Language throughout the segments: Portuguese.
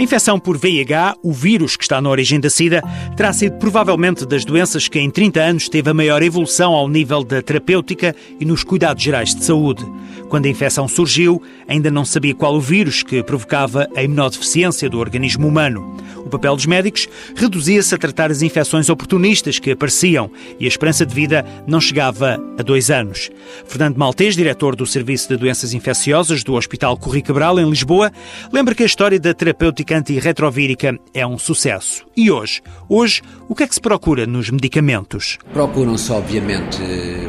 A infecção por VIH, o vírus que está na origem da SIDA, terá sido provavelmente das doenças que em 30 anos teve a maior evolução ao nível da terapêutica e nos cuidados gerais de saúde. Quando a infecção surgiu, ainda não sabia qual o vírus que provocava a imunodeficiência do organismo humano. O papel dos médicos reduzia-se a tratar as infecções oportunistas que apareciam e a esperança de vida não chegava a dois anos. Fernando Maltês, diretor do Serviço de Doenças Infecciosas do Hospital Corri Cabral, em Lisboa, lembra que a história da terapêutica antirretrovírica é um sucesso. E hoje? Hoje, o que é que se procura nos medicamentos? Procuram-se, obviamente,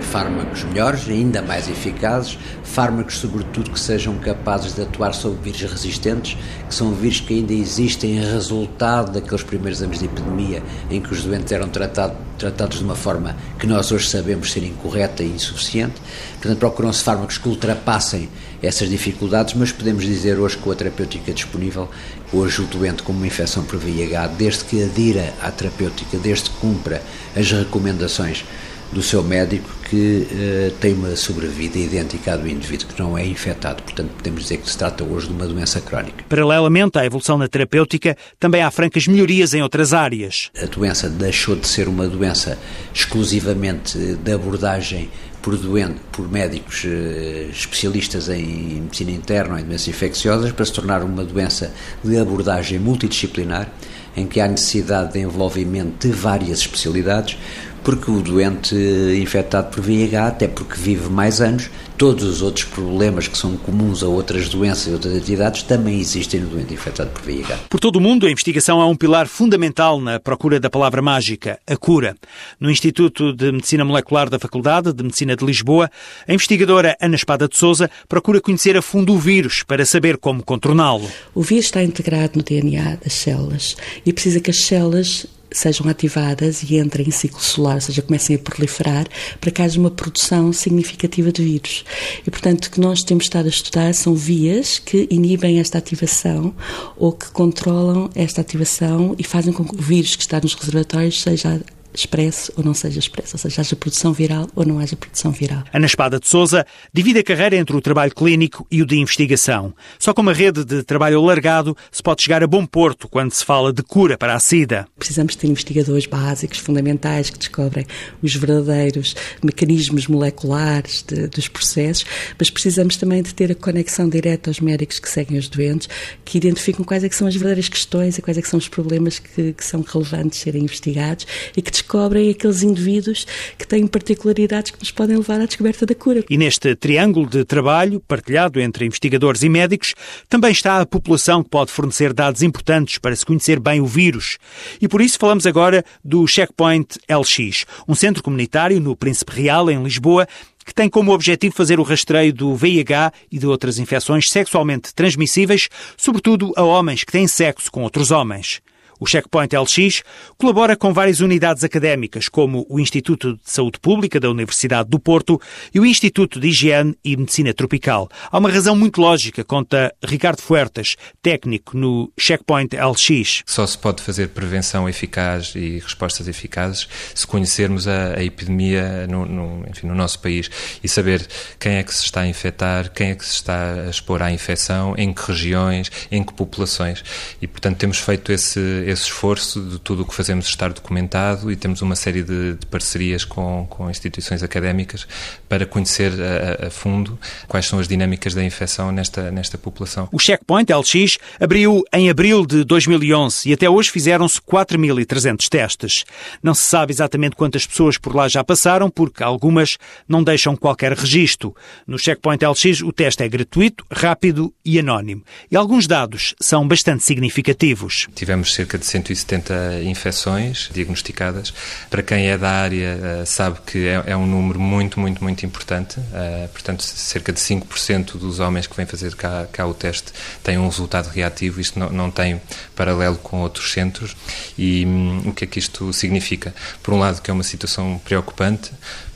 fármacos melhores, ainda mais eficazes, fármacos, sobretudo, que sejam capazes de atuar sobre vírus resistentes, que são vírus que ainda existem em resultado daqueles primeiros anos de epidemia em que os doentes eram tratado, tratados de uma forma que nós hoje sabemos ser incorreta e insuficiente. Portanto, procuram-se fármacos que ultrapassem essas dificuldades, mas podemos dizer hoje com a terapêutica disponível, hoje o doente com uma infecção por VIH, desde que adira à terapêutica, desde que cumpra as recomendações do seu médico que uh, tem uma sobrevida idêntica à do indivíduo que não é infectado. Portanto, podemos dizer que se trata hoje de uma doença crónica. Paralelamente à evolução na terapêutica, também há francas melhorias em outras áreas. A doença deixou de ser uma doença exclusivamente de abordagem por, doente, por médicos uh, especialistas em medicina interna ou em doenças infecciosas para se tornar uma doença de abordagem multidisciplinar, em que há necessidade de envolvimento de várias especialidades, porque o doente infectado por VIH, até porque vive mais anos, todos os outros problemas que são comuns a outras doenças e outras atividades também existem no doente infectado por VIH. Por todo o mundo, a investigação é um pilar fundamental na procura da palavra mágica, a cura. No Instituto de Medicina Molecular da Faculdade de Medicina de Lisboa, a investigadora Ana Espada de Souza procura conhecer a fundo o vírus para saber como contorná-lo. O vírus está integrado no DNA das células e precisa que as células sejam ativadas e entrem em ciclo solar, ou seja, comecem a proliferar, para que haja uma produção significativa de vírus. E, portanto, o que nós temos estado a estudar são vias que inibem esta ativação ou que controlam esta ativação e fazem com que o vírus que está nos reservatórios seja expresso ou não seja expresso, ou seja, haja produção viral ou não haja produção viral. Ana Espada de Souza divide a carreira entre o trabalho clínico e o de investigação. Só com uma rede de trabalho alargado se pode chegar a bom porto quando se fala de cura para a SIDA. Precisamos ter investigadores básicos, fundamentais, que descobrem os verdadeiros mecanismos moleculares de, dos processos, mas precisamos também de ter a conexão direta aos médicos que seguem os doentes, que identificam quais é que são as verdadeiras questões e quais é que são os problemas que, que são relevantes serem investigados e que descobrem aqueles indivíduos que têm particularidades que nos podem levar à descoberta da cura. E neste triângulo de trabalho, partilhado entre investigadores e médicos, também está a população que pode fornecer dados importantes para se conhecer bem o vírus. E por isso falamos agora do Checkpoint LX, um centro comunitário no Príncipe Real, em Lisboa, que tem como objetivo fazer o rastreio do VIH e de outras infecções sexualmente transmissíveis, sobretudo a homens que têm sexo com outros homens. O Checkpoint LX colabora com várias unidades académicas, como o Instituto de Saúde Pública da Universidade do Porto e o Instituto de Higiene e Medicina Tropical. Há uma razão muito lógica, conta Ricardo Fuertes, técnico no Checkpoint LX. Só se pode fazer prevenção eficaz e respostas eficazes se conhecermos a, a epidemia no, no, enfim, no nosso país e saber quem é que se está a infectar, quem é que se está a expor à infecção, em que regiões, em que populações. E, portanto, temos feito esse esse esforço de tudo o que fazemos estar documentado e temos uma série de, de parcerias com, com, instituições académicas para conhecer a, a, fundo quais são as dinâmicas da infecção nesta, nesta população. O Checkpoint LX abriu em abril de 2011 e até hoje fizeram-se 4.300 testes. Não se sabe exatamente quantas pessoas por lá já passaram, porque algumas não deixam qualquer registro. No Checkpoint LX o teste é gratuito, rápido e anónimo. E alguns dados são bastante significativos. Tivemos cerca de 170 infecções diagnosticadas. Para quem é da área, eh, sabe que é, é um número muito, muito, muito importante. Eh, portanto, cerca de 5% dos homens que vêm fazer cá, cá, o teste têm um resultado reativo. Isto não, não tem paralelo com outros centros. E hum, o que é que isto significa? Por um lado, que é uma situação preocupante,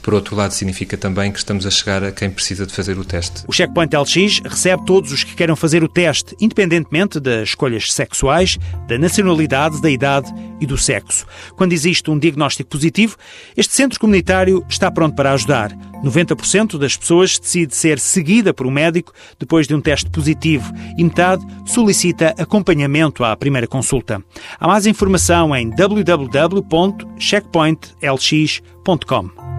por outro lado, significa também que estamos a chegar a quem precisa de fazer o teste. O Checkpoint LX recebe todos os que queiram fazer o teste, independentemente das escolhas sexuais, da da idade e do sexo. Quando existe um diagnóstico positivo, este centro comunitário está pronto para ajudar. 90% das pessoas decide ser seguida por um médico depois de um teste positivo e metade solicita acompanhamento à primeira consulta. Há mais informação em www.checkpointlx.com.